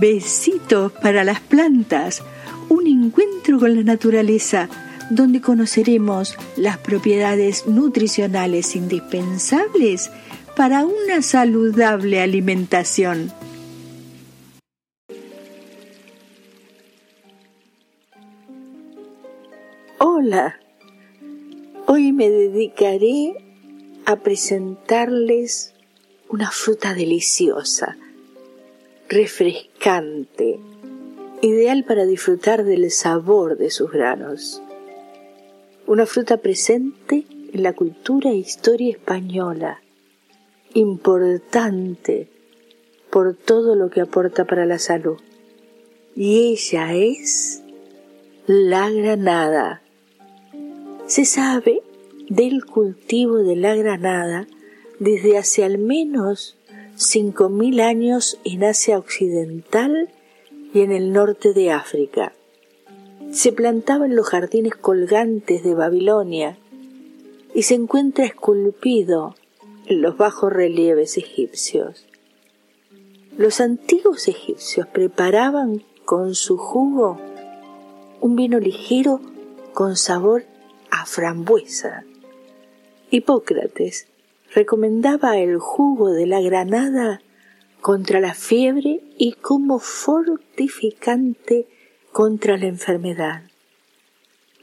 Besitos para las plantas, un encuentro con la naturaleza donde conoceremos las propiedades nutricionales indispensables para una saludable alimentación. Hola, hoy me dedicaré a presentarles una fruta deliciosa, refrescante, ideal para disfrutar del sabor de sus granos. Una fruta presente en la cultura e historia española, importante por todo lo que aporta para la salud. Y ella es la granada. Se sabe del cultivo de la granada desde hace al menos 5.000 años en Asia Occidental y en el norte de África. Se plantaba en los jardines colgantes de Babilonia y se encuentra esculpido en los bajos relieves egipcios. Los antiguos egipcios preparaban con su jugo un vino ligero con sabor a frambuesa. Hipócrates recomendaba el jugo de la granada contra la fiebre y como fortificante contra la enfermedad.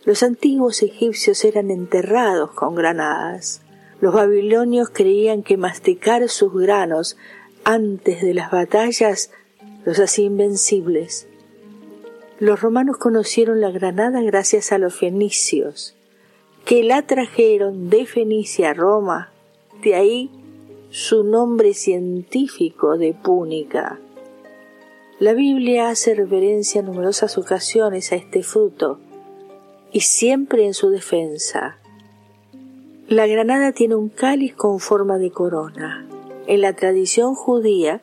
Los antiguos egipcios eran enterrados con granadas. Los babilonios creían que masticar sus granos antes de las batallas los hacía invencibles. Los romanos conocieron la granada gracias a los fenicios, que la trajeron de Fenicia a Roma de ahí su nombre científico de púnica. La Biblia hace referencia en numerosas ocasiones a este fruto y siempre en su defensa. La granada tiene un cáliz con forma de corona. En la tradición judía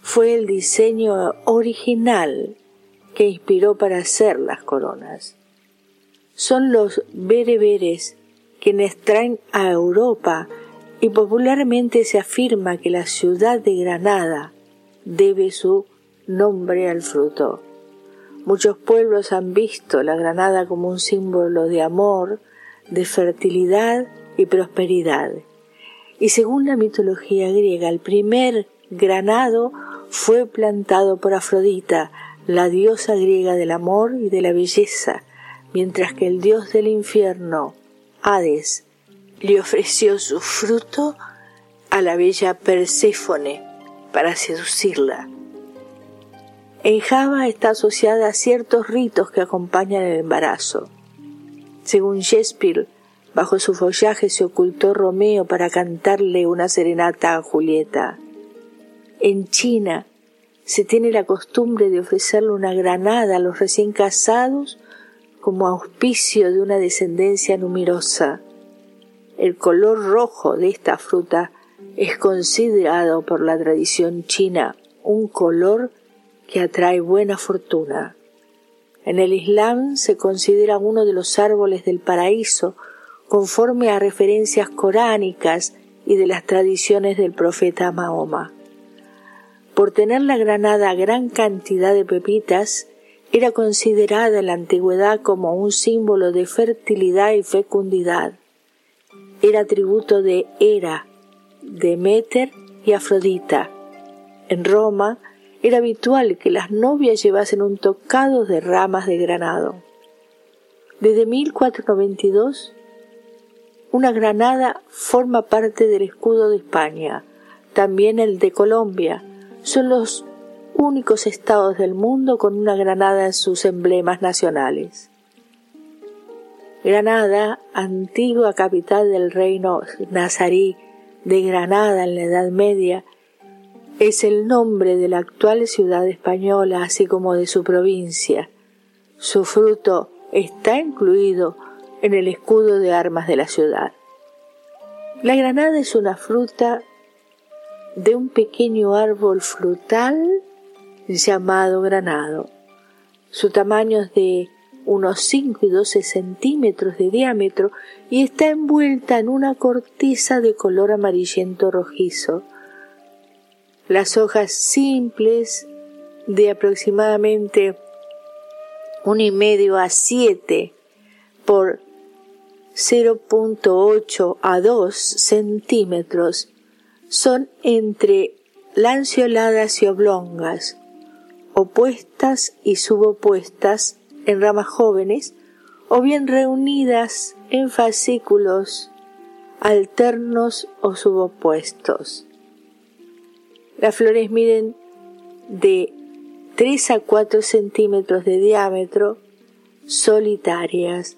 fue el diseño original que inspiró para hacer las coronas. Son los bereberes quienes traen a Europa y popularmente se afirma que la ciudad de Granada debe su nombre al fruto. Muchos pueblos han visto la granada como un símbolo de amor, de fertilidad y prosperidad. Y según la mitología griega, el primer granado fue plantado por Afrodita, la diosa griega del amor y de la belleza, mientras que el dios del infierno, Hades, le ofreció su fruto a la bella Perséfone para seducirla. En Java está asociada a ciertos ritos que acompañan el embarazo. Según Shakespeare, bajo su follaje se ocultó Romeo para cantarle una serenata a Julieta. En China se tiene la costumbre de ofrecerle una granada a los recién casados como auspicio de una descendencia numerosa. El color rojo de esta fruta es considerado por la tradición china un color que atrae buena fortuna. En el Islam se considera uno de los árboles del paraíso conforme a referencias coránicas y de las tradiciones del profeta Mahoma. Por tener la granada gran cantidad de pepitas, era considerada en la antigüedad como un símbolo de fertilidad y fecundidad era tributo de Hera, Demeter y Afrodita. En Roma era habitual que las novias llevasen un tocado de ramas de granado. Desde 1492, una granada forma parte del escudo de España, también el de Colombia. Son los únicos estados del mundo con una granada en sus emblemas nacionales. Granada, antigua capital del reino nazarí de Granada en la Edad Media, es el nombre de la actual ciudad española, así como de su provincia. Su fruto está incluido en el escudo de armas de la ciudad. La granada es una fruta de un pequeño árbol frutal llamado granado. Su tamaño es de unos 5 y 12 centímetros de diámetro y está envuelta en una corteza de color amarillento rojizo. Las hojas simples, de aproximadamente un y medio a 7 por 0.8 a 2 centímetros son entre lanceoladas y oblongas, opuestas y subopuestas en ramas jóvenes o bien reunidas en fascículos alternos o subopuestos. Las flores miden de 3 a 4 centímetros de diámetro, solitarias.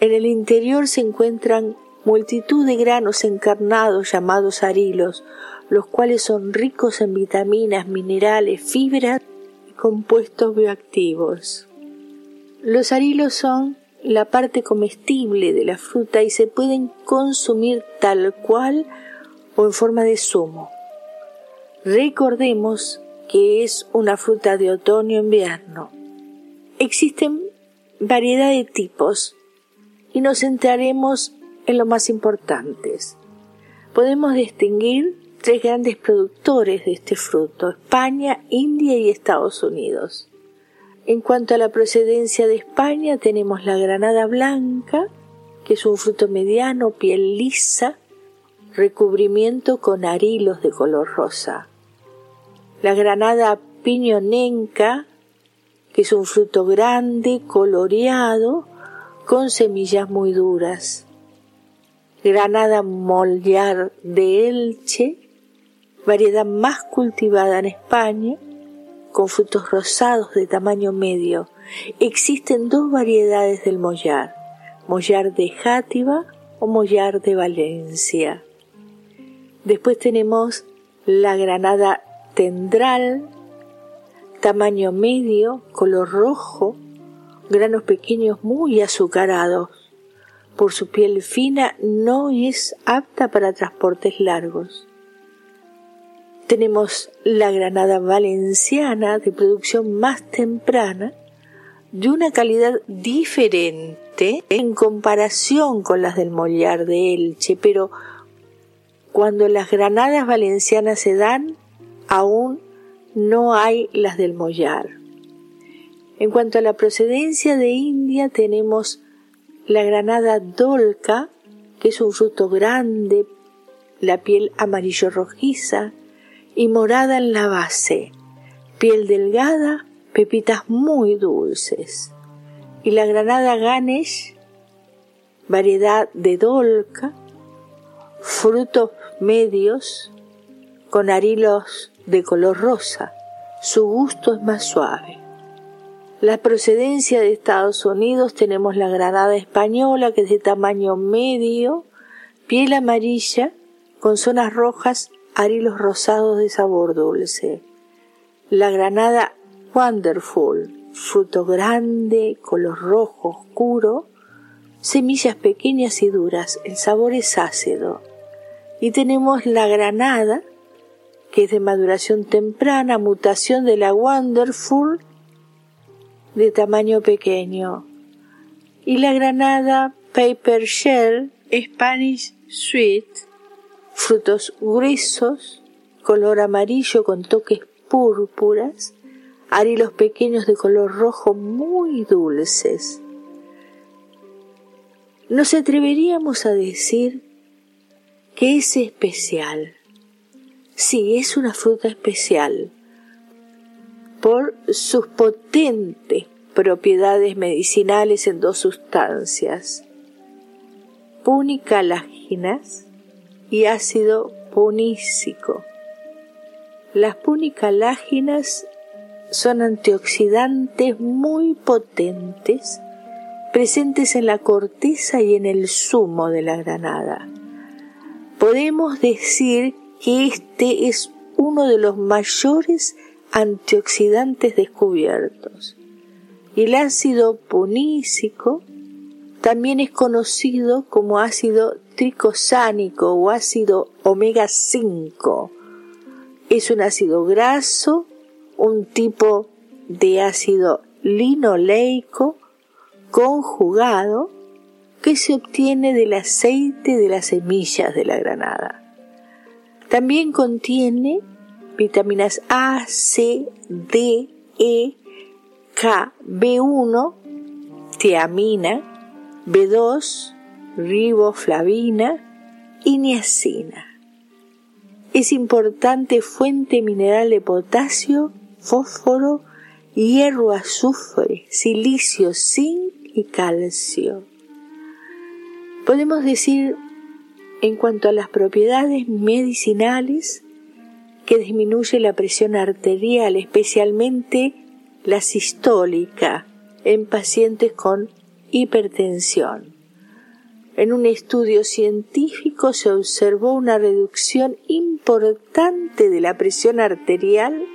En el interior se encuentran multitud de granos encarnados llamados arilos, los cuales son ricos en vitaminas, minerales, fibras y compuestos bioactivos. Los arilos son la parte comestible de la fruta y se pueden consumir tal cual o en forma de zumo. Recordemos que es una fruta de otoño-invierno. Existen variedad de tipos y nos centraremos en los más importantes. Podemos distinguir tres grandes productores de este fruto, España, India y Estados Unidos. En cuanto a la procedencia de España, tenemos la granada blanca, que es un fruto mediano, piel lisa, recubrimiento con arilos de color rosa. La granada piñonenca, que es un fruto grande, coloreado, con semillas muy duras. Granada mollar de Elche, variedad más cultivada en España, con frutos rosados de tamaño medio. Existen dos variedades del mollar, mollar de Játiva o mollar de Valencia. Después tenemos la granada tendral, tamaño medio, color rojo, granos pequeños muy azucarados. Por su piel fina no es apta para transportes largos. Tenemos la granada valenciana de producción más temprana, de una calidad diferente en comparación con las del mollar de Elche, pero cuando las granadas valencianas se dan, aún no hay las del mollar. En cuanto a la procedencia de India, tenemos la granada dolca, que es un fruto grande, la piel amarillo rojiza, y morada en la base, piel delgada, pepitas muy dulces. Y la granada Ganesh, variedad de dolca, frutos medios con arilos de color rosa. Su gusto es más suave. La procedencia de Estados Unidos tenemos la granada española que es de tamaño medio, piel amarilla con zonas rojas arilos rosados de sabor dulce. La granada Wonderful, fruto grande, color rojo oscuro, semillas pequeñas y duras, el sabor es ácido. Y tenemos la granada, que es de maduración temprana, mutación de la Wonderful, de tamaño pequeño. Y la granada Paper Shell Spanish Sweet, frutos gruesos, color amarillo con toques púrpuras, arilos pequeños de color rojo muy dulces. Nos atreveríamos a decir que es especial. Sí, es una fruta especial por sus potentes propiedades medicinales en dos sustancias, punicaláginas y ácido punícico. Las punicaláginas son antioxidantes muy potentes presentes en la corteza y en el zumo de la granada. Podemos decir que este es uno de los mayores antioxidantes descubiertos. El ácido punícico también es conocido como ácido tricosánico o ácido omega 5. Es un ácido graso, un tipo de ácido linoleico conjugado que se obtiene del aceite de las semillas de la granada. También contiene vitaminas A, C, D, E, K, B1, tiamina, B2, riboflavina y niacina. Es importante fuente mineral de potasio, fósforo, hierro, azufre, silicio, zinc y calcio. Podemos decir en cuanto a las propiedades medicinales que disminuye la presión arterial, especialmente la sistólica, en pacientes con hipertensión. En un estudio científico se observó una reducción importante de la presión arterial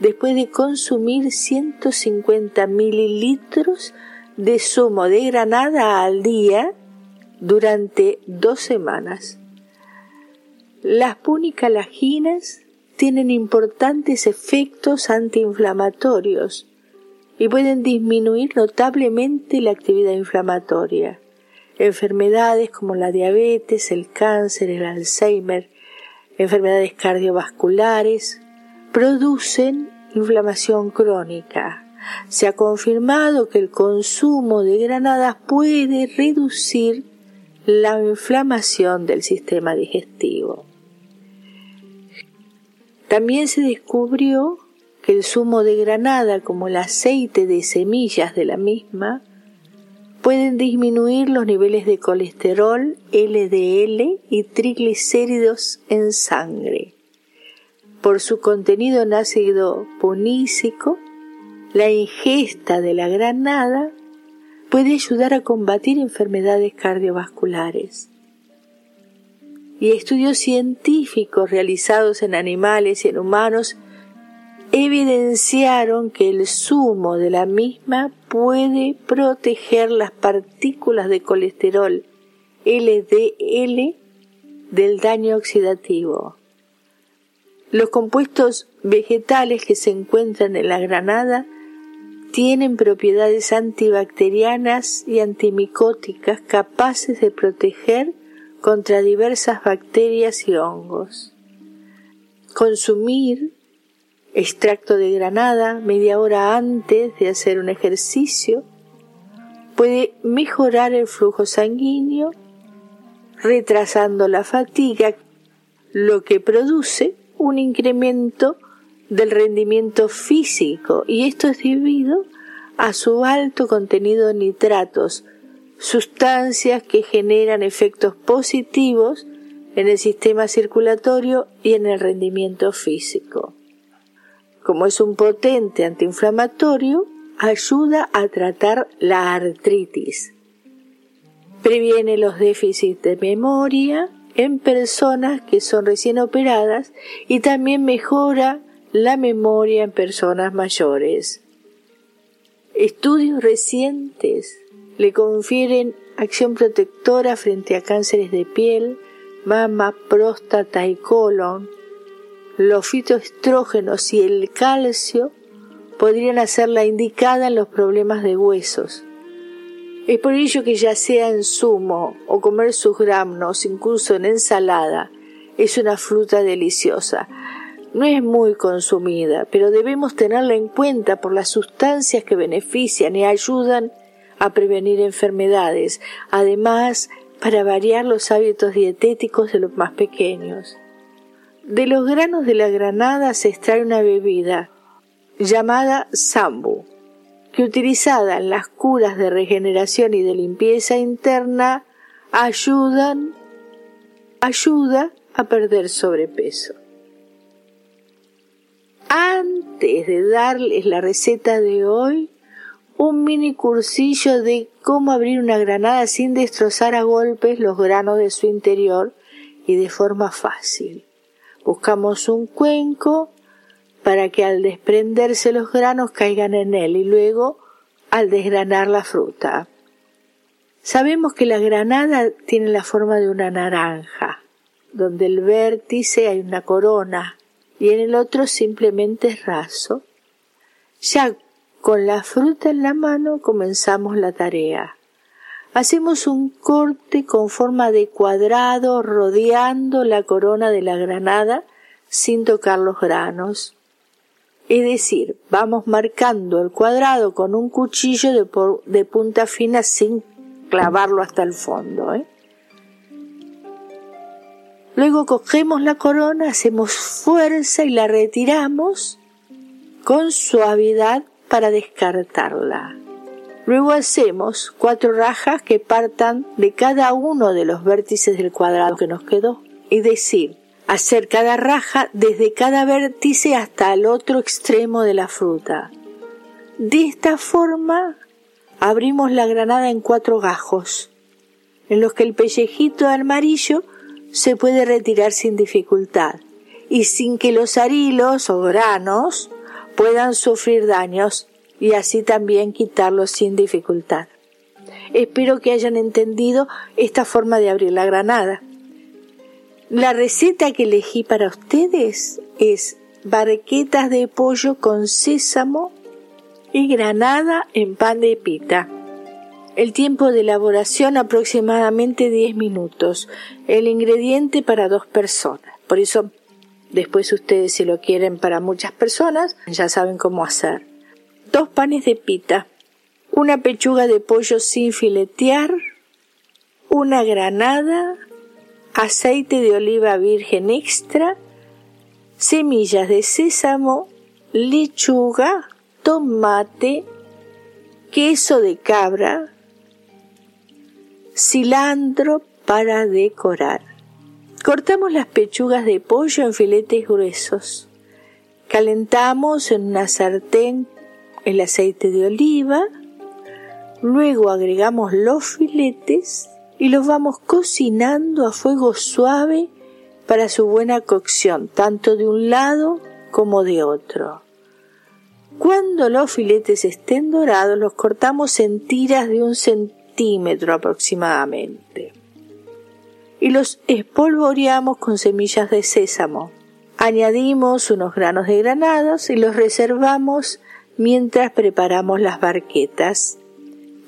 después de consumir 150 mililitros de zumo de granada al día durante dos semanas. Las punicalaginas tienen importantes efectos antiinflamatorios y pueden disminuir notablemente la actividad inflamatoria. Enfermedades como la diabetes, el cáncer, el Alzheimer, enfermedades cardiovasculares, producen inflamación crónica. Se ha confirmado que el consumo de granadas puede reducir la inflamación del sistema digestivo. También se descubrió que el zumo de granada, como el aceite de semillas de la misma, pueden disminuir los niveles de colesterol, LDL y triglicéridos en sangre. Por su contenido en ácido punícico, la ingesta de la granada puede ayudar a combatir enfermedades cardiovasculares. Y estudios científicos realizados en animales y en humanos evidenciaron que el zumo de la misma puede proteger las partículas de colesterol LDL del daño oxidativo. Los compuestos vegetales que se encuentran en la granada tienen propiedades antibacterianas y antimicóticas capaces de proteger contra diversas bacterias y hongos. Consumir extracto de granada media hora antes de hacer un ejercicio puede mejorar el flujo sanguíneo, retrasando la fatiga, lo que produce un incremento del rendimiento físico y esto es debido a su alto contenido de nitratos, sustancias que generan efectos positivos en el sistema circulatorio y en el rendimiento físico. Como es un potente antiinflamatorio, ayuda a tratar la artritis. Previene los déficits de memoria en personas que son recién operadas y también mejora la memoria en personas mayores. Estudios recientes le confieren acción protectora frente a cánceres de piel, mama, próstata y colon. Los fitoestrógenos y el calcio podrían hacerla indicada en los problemas de huesos. Es por ello que ya sea en zumo o comer sus granos, incluso en ensalada, es una fruta deliciosa no es muy consumida, pero debemos tenerla en cuenta por las sustancias que benefician y ayudan a prevenir enfermedades, además para variar los hábitos dietéticos de los más pequeños. De los granos de la granada se extrae una bebida llamada sambu, que utilizada en las curas de regeneración y de limpieza interna ayudan ayuda a perder sobrepeso. Antes de darles la receta de hoy, un mini cursillo de cómo abrir una granada sin destrozar a golpes los granos de su interior y de forma fácil. Buscamos un cuenco para que al desprenderse los granos caigan en él y luego al desgranar la fruta. Sabemos que la granada tiene la forma de una naranja, donde el vértice hay una corona y en el otro simplemente es raso. Ya con la fruta en la mano comenzamos la tarea. Hacemos un corte con forma de cuadrado rodeando la corona de la granada sin tocar los granos. Es decir, vamos marcando el cuadrado con un cuchillo de, punta fina sin clavarlo hasta el fondo. ¿eh? Luego cogemos la corona, hacemos fuerza y la retiramos con suavidad para descartarla. Luego hacemos cuatro rajas que partan de cada uno de los vértices del cuadrado que nos quedó. Es decir, hacer cada raja desde cada vértice hasta el otro extremo de la fruta. De esta forma abrimos la granada en cuatro gajos, en los que el pellejito amarillo se puede retirar sin dificultad y sin que los arilos o granos puedan sufrir daños y así también quitarlos sin dificultad. Espero que hayan entendido esta forma de abrir la granada. La receta que elegí para ustedes es barquetas de pollo con sésamo y granada en pan de pita. El tiempo de elaboración aproximadamente 10 minutos. El ingrediente para dos personas. Por eso, después ustedes si lo quieren para muchas personas, ya saben cómo hacer dos panes de pita, una pechuga de pollo sin filetear, una granada, aceite de oliva virgen extra, semillas de sésamo, lechuga, tomate, queso de cabra, cilantro para decorar. Cortamos las pechugas de pollo en filetes gruesos. Calentamos en una sartén el aceite de oliva, luego agregamos los filetes y los vamos cocinando a fuego suave para su buena cocción, tanto de un lado como de otro. Cuando los filetes estén dorados, los cortamos en tiras de un centímetro aproximadamente y los espolvoreamos con semillas de sésamo. Añadimos unos granos de granados y los reservamos mientras preparamos las barquetas.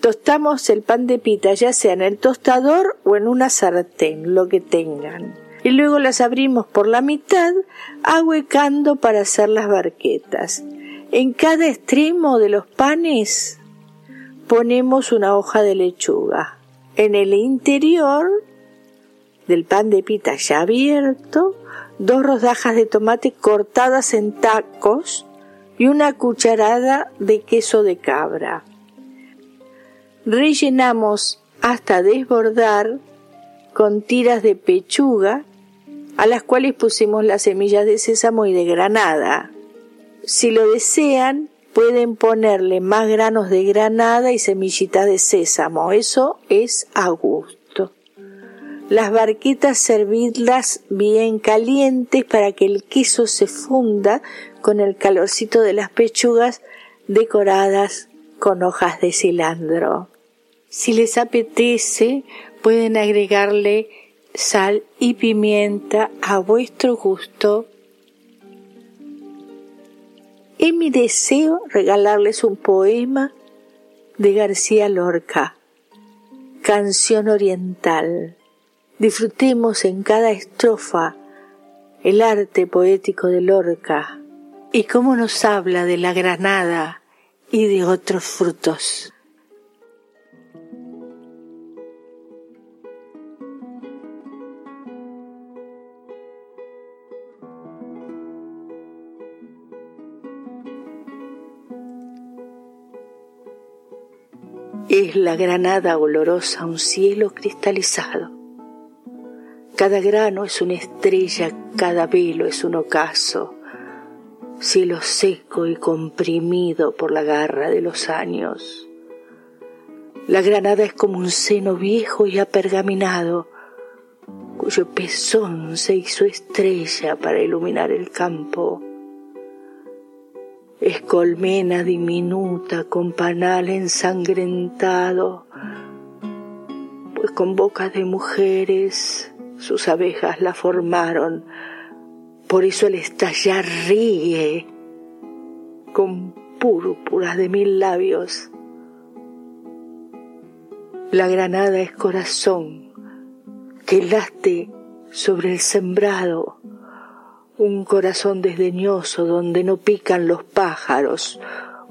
Tostamos el pan de pita ya sea en el tostador o en una sartén, lo que tengan. Y luego las abrimos por la mitad, ahuecando para hacer las barquetas. En cada extremo de los panes ponemos una hoja de lechuga. En el interior del pan de pita ya abierto, dos rodajas de tomate cortadas en tacos y una cucharada de queso de cabra. Rellenamos hasta desbordar con tiras de pechuga a las cuales pusimos las semillas de sésamo y de granada. Si lo desean, pueden ponerle más granos de granada y semillitas de sésamo. Eso es a gusto. Las barquitas servidlas bien calientes para que el queso se funda con el calorcito de las pechugas decoradas con hojas de cilantro. Si les apetece, pueden agregarle sal y pimienta a vuestro gusto. Es mi deseo regalarles un poema de García Lorca, Canción Oriental. Disfrutemos en cada estrofa el arte poético de Lorca y cómo nos habla de la granada y de otros frutos. Es la granada olorosa un cielo cristalizado. Cada grano es una estrella, cada velo es un ocaso cielo seco y comprimido por la garra de los años. La granada es como un seno viejo y apergaminado, cuyo pezón se hizo estrella para iluminar el campo. Es colmena diminuta con panal ensangrentado, pues con bocas de mujeres sus abejas la formaron por eso el estallar ríe con púrpuras de mil labios. La granada es corazón que late sobre el sembrado, un corazón desdeñoso donde no pican los pájaros,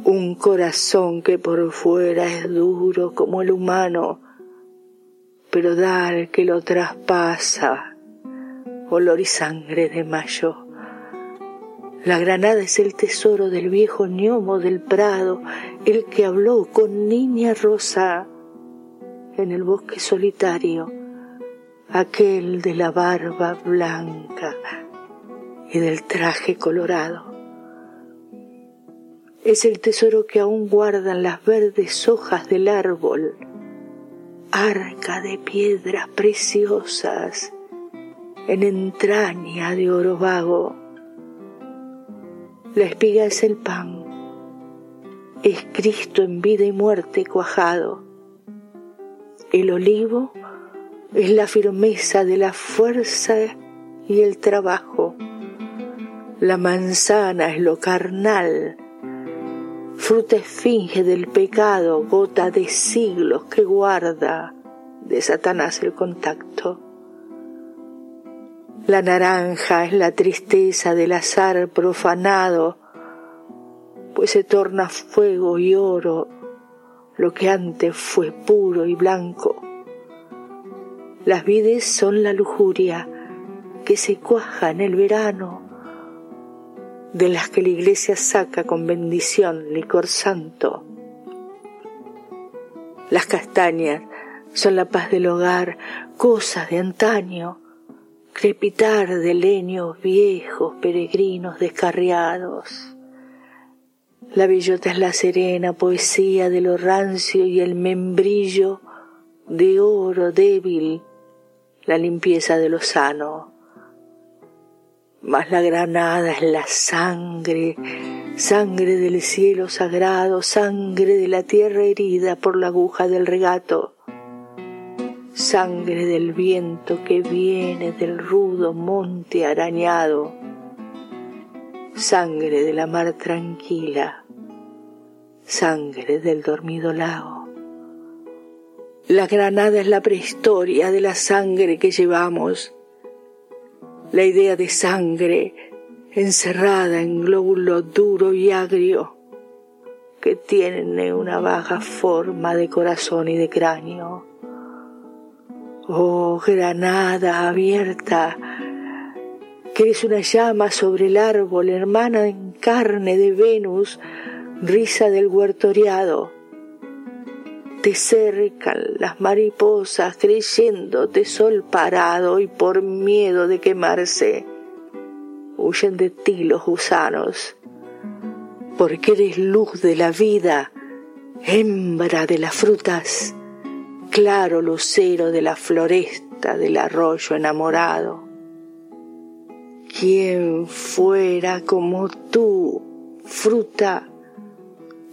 un corazón que por fuera es duro como el humano, pero dar que lo traspasa, olor y sangre de mayo. La granada es el tesoro del viejo ñomo del prado, el que habló con niña rosa en el bosque solitario, aquel de la barba blanca y del traje colorado. Es el tesoro que aún guardan las verdes hojas del árbol, arca de piedras preciosas en entraña de oro vago. La espiga es el pan, es Cristo en vida y muerte cuajado. El olivo es la firmeza de la fuerza y el trabajo. La manzana es lo carnal, fruta esfinge del pecado, gota de siglos que guarda de Satanás el contacto. La naranja es la tristeza del azar profanado, pues se torna fuego y oro lo que antes fue puro y blanco. Las vides son la lujuria que se cuaja en el verano, de las que la iglesia saca con bendición licor santo. Las castañas son la paz del hogar, cosas de antaño, crepitar de leños viejos, peregrinos descarriados. La bellota es la serena poesía de lo rancio y el membrillo de oro débil, la limpieza de lo sano mas la granada es la sangre, sangre del cielo sagrado, sangre de la tierra herida por la aguja del regato, sangre del viento que viene del rudo monte arañado, sangre de la mar tranquila, sangre del dormido lago. La granada es la prehistoria de la sangre que llevamos, la idea de sangre encerrada en glóbulo duro y agrio que tiene una baja forma de corazón y de cráneo. Oh granada abierta, que eres una llama sobre el árbol, hermana en carne de Venus, risa del huertoriado te cercan las mariposas creyéndote sol parado y por miedo de quemarse huyen de ti los gusanos, porque eres luz de la vida, hembra de las frutas, claro lucero de la floresta del arroyo enamorado. ¿Quién fuera como tú, fruta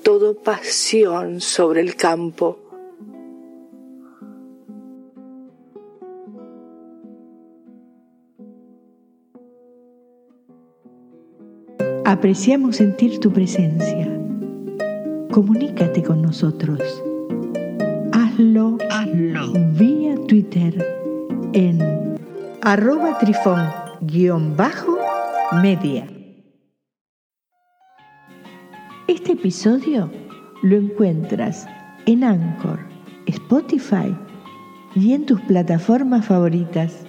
todo pasión sobre el campo. Apreciamos sentir tu presencia. Comunícate con nosotros. Vía Twitter en arroba trifón-media. Este episodio lo encuentras en Anchor, Spotify y en tus plataformas favoritas.